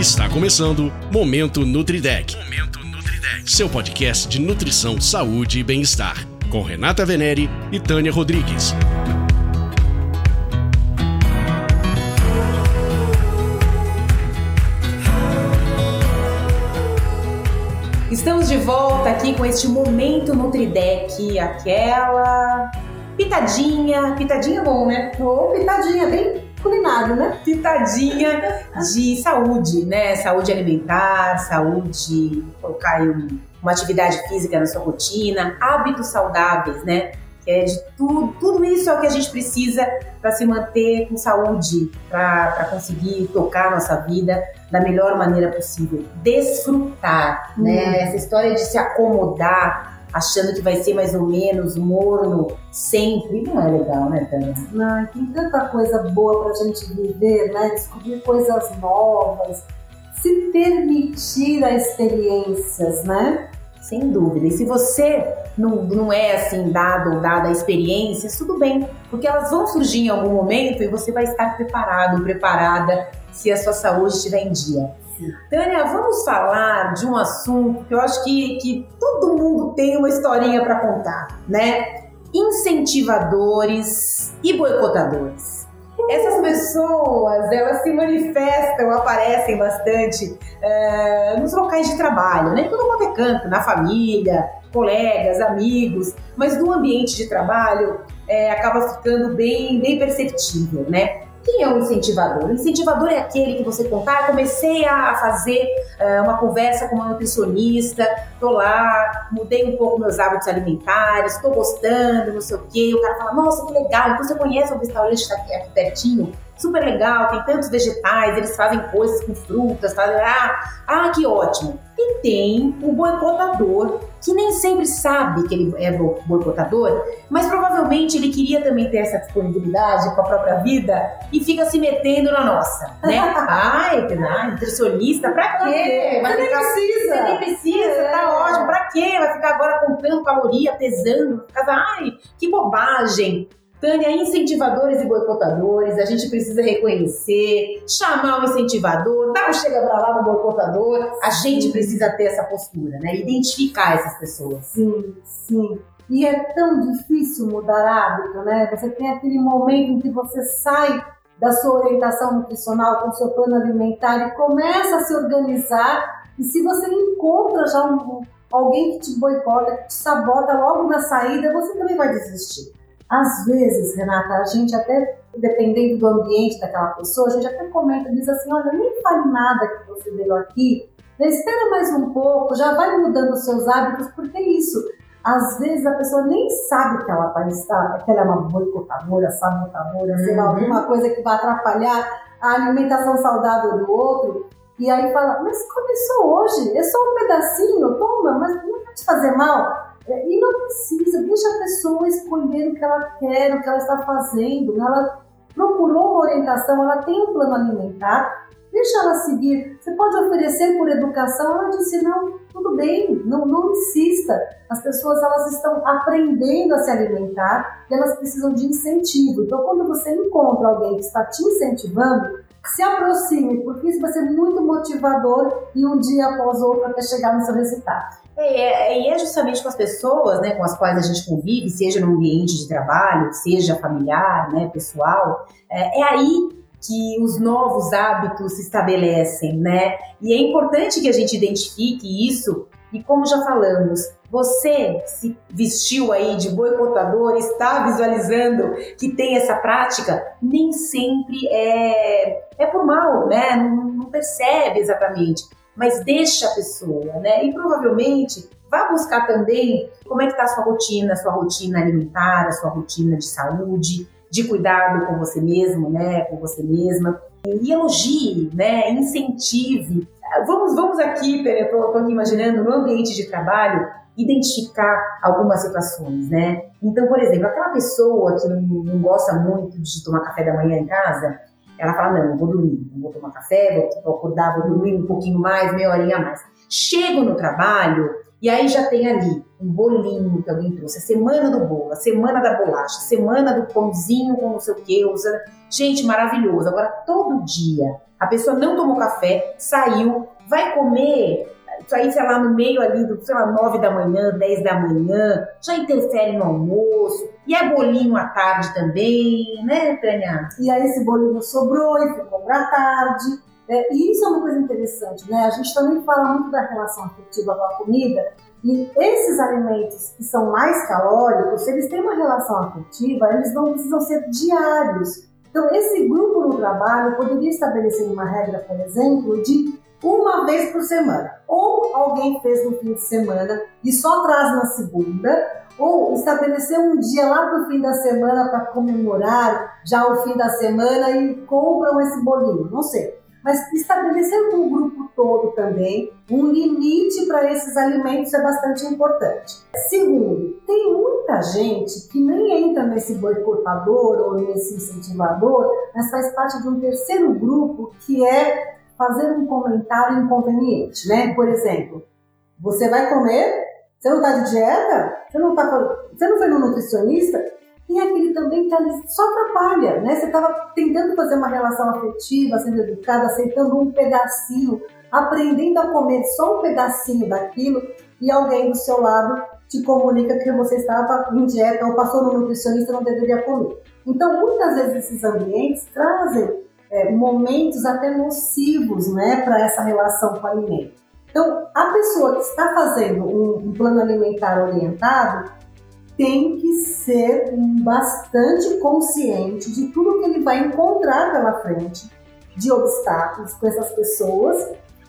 Está começando Momento Nutridec. Momento Nutridec. Seu podcast de nutrição, saúde e bem-estar. Com Renata Venere e Tânia Rodrigues. Estamos de volta aqui com este Momento Nutridec, aquela pitadinha, pitadinha bom, né? Ou pitadinha, bem culinário, né? Pitadinha de saúde, né? Saúde alimentar, saúde, colocar um, uma atividade física na sua rotina, hábitos saudáveis, né? Que é de tudo, tudo isso é o que a gente precisa para se manter com saúde, para conseguir tocar a nossa vida da melhor maneira possível. Desfrutar, né? Hum. Essa história de se acomodar, achando que vai ser mais ou menos morno sempre, não é legal, né, Tânia? Ai, tem tanta coisa boa pra gente viver, né? Descobrir coisas novas, se permitir a experiências, né? Sem dúvida. E se você não, não é assim dado ou dada a experiências, tudo bem, porque elas vão surgir em algum momento e você vai estar preparado, preparada se a sua saúde estiver em dia. Tânia, vamos falar de um assunto que eu acho que, que todo mundo tem uma historinha para contar, né? Incentivadores e boicotadores. Essas pessoas, elas se manifestam, aparecem bastante eh, nos locais de trabalho, né? Todo quanto é canto, na família, colegas, amigos, mas no ambiente de trabalho eh, acaba ficando bem, bem perceptível, né? Quem é o incentivador? O incentivador é aquele que você contar, comecei a fazer uh, uma conversa com uma nutricionista, tô lá, mudei um pouco meus hábitos alimentares, tô gostando, não sei o quê. O cara fala, nossa, que legal, então você conhece um restaurante que tá aqui, aqui pertinho? Super legal, tem tantos vegetais, eles fazem coisas com frutas, fazem, ah, ah, que ótimo. E tem o boicotador, que nem sempre sabe que ele é boicotador, mas provavelmente ele queria também ter essa disponibilidade com a própria vida e fica se metendo na nossa, né? Ai, ai nutricionista, pra quê? Vai você ficar, nem precisa. Você nem precisa, é. tá ótimo, pra quê? Vai ficar agora contando caloria, pesando, ai, que bobagem. Tânia, incentivadores e boicotadores, a gente precisa reconhecer, chamar o incentivador, dar um chega pra lá no boicotador, a gente precisa ter essa postura, né? Identificar essas pessoas. Sim, sim. E é tão difícil mudar hábito, né? Você tem aquele momento em que você sai da sua orientação nutricional com seu plano alimentar e começa a se organizar. E se você encontra já um, alguém que te boicota, que te sabota logo na saída, você também vai desistir. Às vezes, Renata, a gente até, dependendo do ambiente daquela pessoa, a gente até comenta, diz assim, olha, nem fale nada que você veio aqui, espera mais um pouco, já vai mudando os seus hábitos, porque é isso. Às vezes a pessoa nem sabe que ela vai estar, que ela é uma boicotadora, sabotadora, sei lá, Uhum. alguma coisa que vai atrapalhar a alimentação saudável do outro. E aí fala, mas começou hoje, é só um pedacinho, toma, mas não vai te fazer mal. É, E não precisa, deixa a pessoa escolher o que ela quer, o que ela está fazendo. Ela procurou uma orientação, ela tem um plano alimentar, deixa ela seguir. Você pode oferecer por educação, ela disse, não, tudo bem, não, não insista. As pessoas elas estão aprendendo a se alimentar e elas precisam de incentivo. Então, quando você encontra alguém que está te incentivando, se aproxime, porque isso vai ser muito motivador e um dia após outro até chegar no seu resultado. É, é, e é justamente com as pessoas né, com as quais a gente convive, seja no ambiente de trabalho, seja familiar, né, pessoal, é, é aí que os novos hábitos se estabelecem, né? E é importante que a gente identifique isso. E como já falamos, você se vestiu aí de boicotador, está visualizando que tem essa prática, nem sempre é, é por mal, né? Não, não percebe exatamente mas deixa a pessoa, né? E provavelmente vá buscar também como é que está a sua rotina, a sua rotina alimentar, a sua rotina de saúde, de cuidado com você mesmo, né? Com você mesma. E elogie, né? Incentive. Vamos, vamos aqui, estou aqui imaginando, no ambiente de trabalho, identificar algumas situações, né? Então, por exemplo, aquela pessoa que não, não gosta muito de tomar café da manhã em casa, ela fala, não, eu vou dormir, não vou tomar café, vou acordar, vou dormir um pouquinho mais, meia horinha a mais. Chego no trabalho e aí já tem ali um bolinho que alguém trouxe, a semana do bolo, a semana da bolacha, a semana do pãozinho com não sei o que, usa. Gente, maravilhoso. Agora, todo dia, a pessoa não tomou café, saiu, vai comer, aí, sei lá, no meio ali do, sei lá, 9 da manhã, 10 da manhã, já interfere no almoço, e é bolinho à tarde também, né, Tânia? E aí esse bolinho sobrou e ficou pra tarde. É, e isso é uma coisa interessante, né? A gente também fala muito da relação afetiva com a comida, e esses alimentos que são mais calóricos, eles têm uma relação afetiva, eles não precisam ser diários. Então, esse grupo no trabalho poderia estabelecer uma regra, por exemplo, de uma vez por semana. Ou alguém fez no fim de semana e só traz na segunda, ou estabelecer um dia lá para o fim da semana para comemorar já o fim da semana e compram esse bolinho, não sei. Mas estabelecer com o grupo todo também um limite para esses alimentos é bastante importante. Segundo, tem muita gente que nem entra nesse boicotador ou nesse incentivador, mas faz parte de um terceiro grupo que é fazer um comentário inconveniente, né? Por exemplo, você vai comer, você não está de dieta, você não, tá, você não foi no nutricionista, e aquele também tá só atrapalha, né? Você estava tentando fazer uma relação afetiva, sendo educada, aceitando um pedacinho, aprendendo a comer só um pedacinho daquilo, e alguém do seu lado te comunica que você estava em dieta ou passou no nutricionista e não deveria comer. Então, muitas vezes esses ambientes trazem é, momentos até nocivos né, para essa relação com o alimento. Então, a pessoa que está fazendo um, um plano alimentar orientado tem que ser bastante consciente de tudo que ele vai encontrar pela frente, de obstáculos com essas pessoas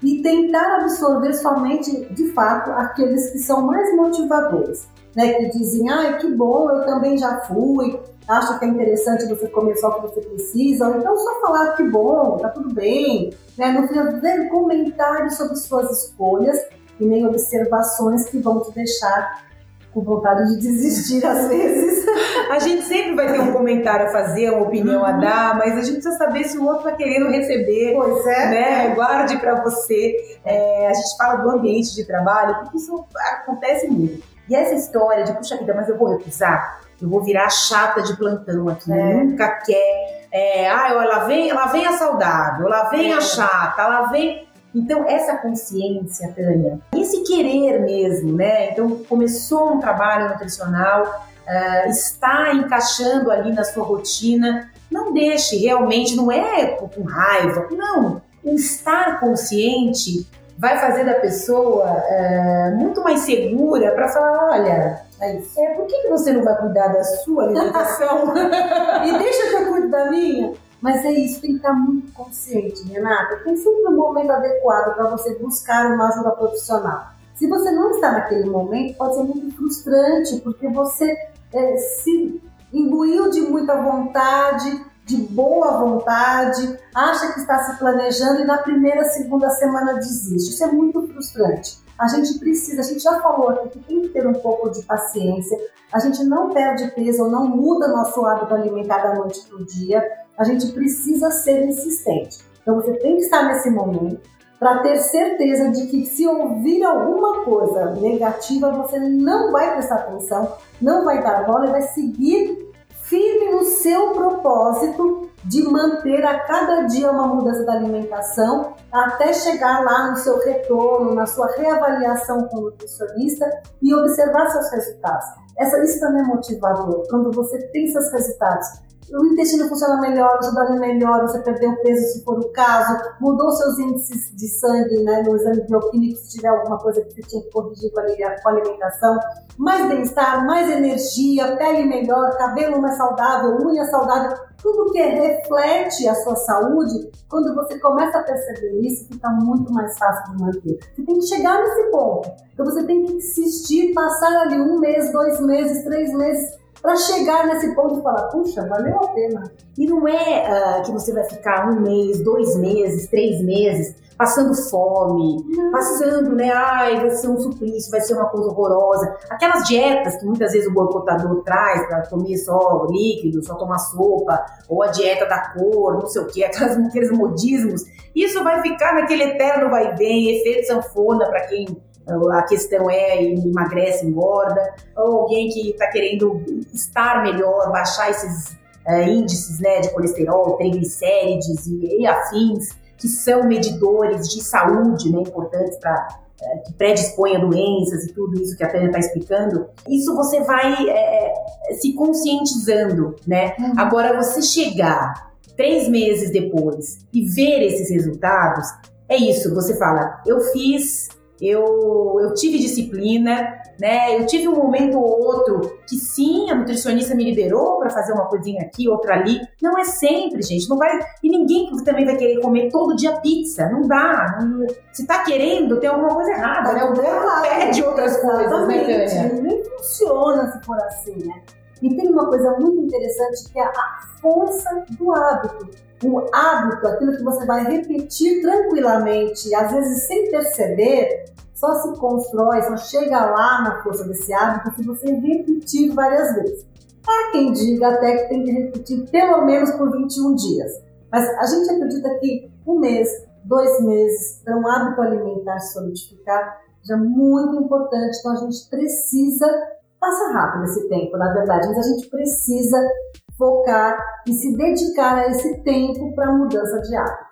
e tentar absorver somente, de fato, aqueles que são mais motivadores, né? Que dizem, ah, que bom, eu também já fui, acha que é interessante você comer só o que você precisa, ou então só falar que bom, tá tudo bem, né? Não fazer comentários sobre suas escolhas e nem observações que vão te deixar com vontade de desistir às vezes. A gente sempre vai ter um comentário a fazer, uma opinião uhum. a dar, mas a gente precisa saber se o outro está querendo receber. Pois é. Né? Guarde para você. É, a gente fala do ambiente de trabalho, porque isso acontece muito. E essa história de, puxa vida, mas eu vou recusar? eu vou virar chata de plantão aqui, é. nunca quer. É, ah, ela vem, ela vem a saudável, ela vem é. a chata, ela vem. Então, essa consciência, Tânia, esse querer mesmo, né? Então, começou um trabalho nutricional, uh, está encaixando ali na sua rotina, não deixe realmente, não é com raiva, não. O estar consciente vai fazer da pessoa uh, muito mais segura para falar: olha, é, por que você não vai cuidar da sua alimentação? e deixa que eu cuido da minha? Mas é isso, tem que estar muito consciente, Renata. Tem sempre um momento adequado para você buscar uma ajuda profissional. Se você não está naquele momento, pode ser muito frustrante, porque você é, se imbuiu de muita vontade, de boa vontade, acha que está se planejando e na primeira, segunda semana desiste. Isso é muito frustrante. A gente precisa, a gente já falou aqui que tem que ter um pouco de paciência. A gente não perde peso não muda nosso hábito alimentar da noite para o dia. A gente precisa ser insistente. Então você tem que estar nesse momento para ter certeza de que se ouvir alguma coisa negativa, você não vai prestar atenção, não vai dar bola e vai seguir firme no seu propósito de manter a cada dia uma mudança da alimentação até chegar lá no seu retorno, na sua reavaliação com o nutricionista e observar seus resultados. Essa, isso também é motivador. Quando você tem seus resultados, o intestino funciona melhor, você dorme melhor, você perdeu peso se for o caso, mudou seus índices de sangue né, no exame bioquímico se tiver alguma coisa que você tinha que corrigir com a alimentação, mais bem-estar, mais energia, pele melhor, cabelo mais saudável, unha saudável, tudo que reflete a sua saúde, quando você começa a perceber isso, fica muito mais fácil de manter. Você tem que chegar nesse ponto. Então você tem que insistir, passar ali um mês, dois meses, três meses, para chegar nesse ponto e falar, puxa, valeu a pena. E não é uh, que você vai ficar um mês, dois meses, três meses passando fome, passando, né? Ai, vai ser um suplício, vai ser uma coisa horrorosa. Aquelas dietas que muitas vezes o boicotador traz para comer só líquido, só tomar sopa, ou a dieta da cor, não sei o que, aqueles modismos. Isso vai ficar naquele eterno vai bem, efeito sanfona para quem a questão é emagrece, engorda, ou alguém que está querendo estar melhor, baixar esses uh, índices né, de colesterol, triglicérides e, e, afins, que são medidores de saúde né, importantes para uh, que predispõem a doenças e tudo isso que a Tânia está explicando, isso você vai é, se conscientizando, né? Uhum. Agora, você chegar três meses depois e ver esses resultados, é isso, você fala, eu fiz eu, eu tive disciplina, né? Eu tive um momento ou outro que sim, a nutricionista me liberou para fazer uma coisinha aqui, outra ali. Não é sempre, gente. Não vai e ninguém também vai querer comer todo dia pizza. Não dá. Não, se tá querendo, tem alguma coisa errada, né? O corpo pede outras coisas, né, Tânia? Nem funciona se for assim, né? E tem uma coisa muito interessante que é a força do hábito. O hábito, aquilo que você vai repetir tranquilamente, às vezes sem perceber, só se constrói, só chega lá na força desse hábito se você repetir várias vezes. Há quem diga até que tem que repetir pelo menos por 21 dias. Mas a gente acredita que um mês, dois meses, para um hábito alimentar se solidificar, já é muito importante. Então a gente precisa Passa rápido esse tempo, na verdade, mas a gente precisa focar e se dedicar a esse tempo para a mudança de hábito.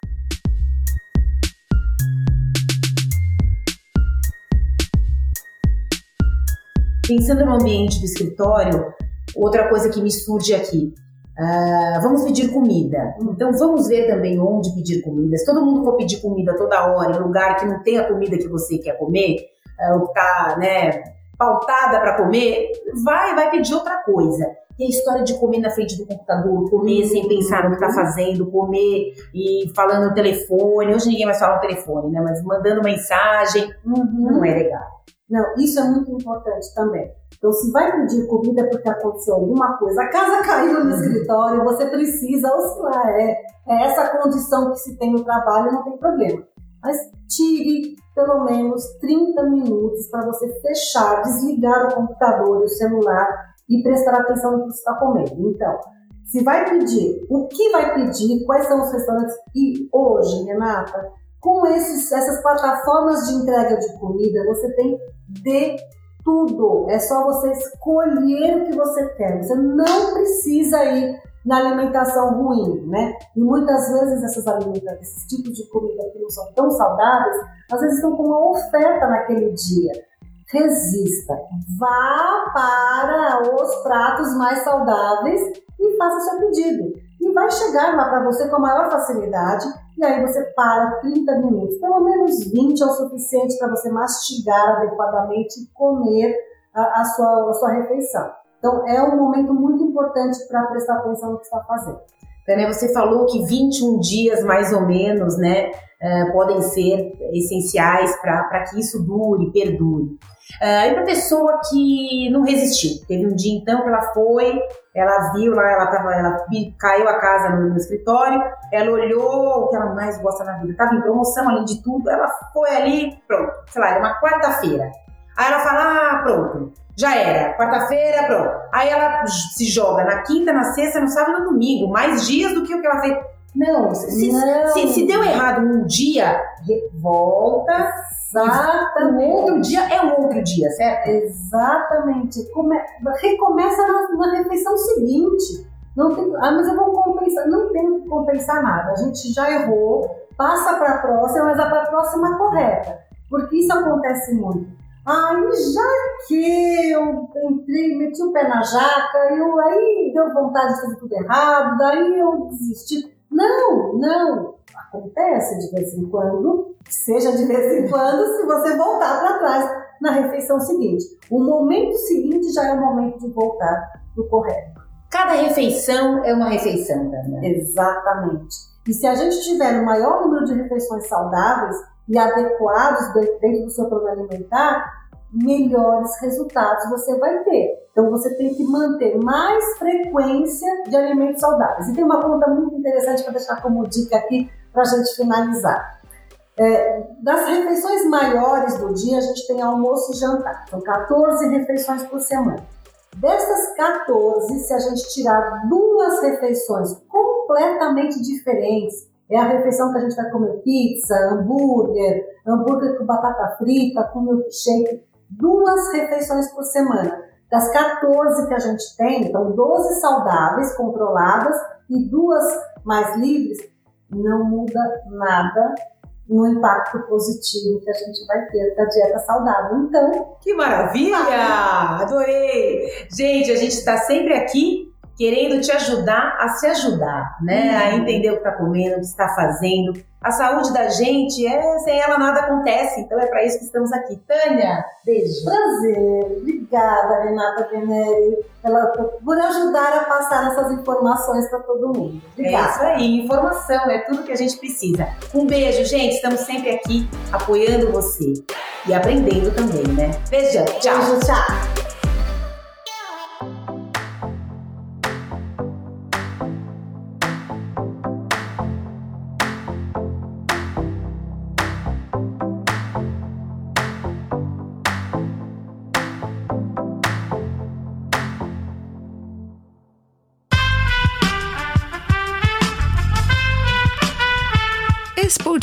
Pensando no ambiente do escritório, outra coisa que me surge aqui. Uh, vamos pedir comida. Então vamos ver também onde pedir comida. Se todo mundo for pedir comida toda hora em lugar que não tem a comida que você quer comer, uh, o que está né, pautada para comer, vai, vai pedir outra coisa. E a história de comer na frente do computador, comer sem pensar no que está fazendo, comer e falando no telefone. Hoje ninguém mais fala no telefone, né? Mas mandando mensagem, uhum. não é legal. Não, isso é muito importante também. Então, se vai pedir comida porque aconteceu alguma coisa, a casa caiu no uhum. escritório, você precisa oscilar. É, é essa condição que se tem no trabalho, não tem problema. Mas tire pelo menos 30 minutos para você fechar, desligar o computador e o celular e prestar atenção no que você está comendo. Então, se vai pedir, o que vai pedir, quais são os restaurantes e hoje, Renata, com esses, essas plataformas de entrega de comida, você tem de tudo. É só você escolher o que você quer. Você não precisa ir na alimentação ruim, né? E muitas vezes essas alimentações, esses tipos de comida que não são tão saudáveis, às vezes estão com uma oferta naquele dia. Resista, vá para os pratos mais saudáveis e faça seu pedido. E vai chegar lá para você com a maior facilidade, e aí você para 30 minutos, pelo menos 20 é o suficiente para você mastigar adequadamente e comer a, a, sua, a sua refeição. Então, é um momento muito importante para prestar atenção no que está fazendo. Tânia, você falou que 21 dias, mais ou menos, né, uh, podem ser essenciais para que isso dure, perdure. Uh, e para pessoa que não resistiu, teve um dia então que ela foi, ela viu lá, ela, tava, ela caiu a casa no, no escritório, ela olhou o que ela mais gosta na vida, estava em promoção além de tudo, ela foi ali, pronto, sei lá, era uma quarta-feira. Aí ela fala, ah, pronto, já era. Quarta-feira, pronto. Aí ela se joga na quinta, na sexta, no sábado e no domingo. Mais dias do que o que ela fez. Não, se, não. se, se deu errado um dia, volta. Exatamente. Outro dia é um outro dia, certo? Exatamente. Come, recomeça na, na refeição seguinte. Não tem, ah, mas eu vou compensar. Não tem que compensar nada. A gente já errou, passa para a próxima, mas é para a próxima correta. Porque isso acontece muito. Aí já que eu entrei, meti o pé na jaca, eu aí deu vontade de fazer tudo errado, daí eu desisti. Não, não. Acontece de vez em quando, seja de vez em quando, se você voltar para trás na refeição seguinte. O momento seguinte já é o momento de voltar para o correto. Cada refeição é uma refeição, Tânia. Exatamente. E se a gente tiver o maior número de refeições saudáveis, e adequados dentro do seu plano alimentar, melhores resultados você vai ter. Então você tem que manter mais frequência de alimentos saudáveis. E tem uma conta muito interessante para deixar como dica aqui para a gente finalizar. É, das refeições maiores do dia, a gente tem almoço e jantar. São 14 refeições por semana. Dessas 14, se a gente tirar duas refeições completamente diferentes, É a refeição que a gente vai comer pizza, hambúrguer, hambúrguer com batata frita, com milkshake. Duas refeições por semana. Das 14 que a gente tem, então 12 saudáveis, controladas, e duas mais livres, não muda nada no impacto positivo que a gente vai ter da dieta saudável. Então, que maravilha! Adorei! Gente, a gente está sempre aqui querendo te ajudar a se ajudar, né? Uhum. A entender o que está comendo, o que está fazendo. A saúde da gente, é, sem ela nada acontece, então é para isso que estamos aqui. Tânia, beijo. Prazer. Obrigada, Renata Veneri, pela, por ajudar a passar essas informações para todo mundo. Obrigada. É isso aí, informação é tudo que a gente precisa. Um beijo, gente. Estamos sempre aqui apoiando você e aprendendo também, né? Beijão. Tchau. Beijo, tchau.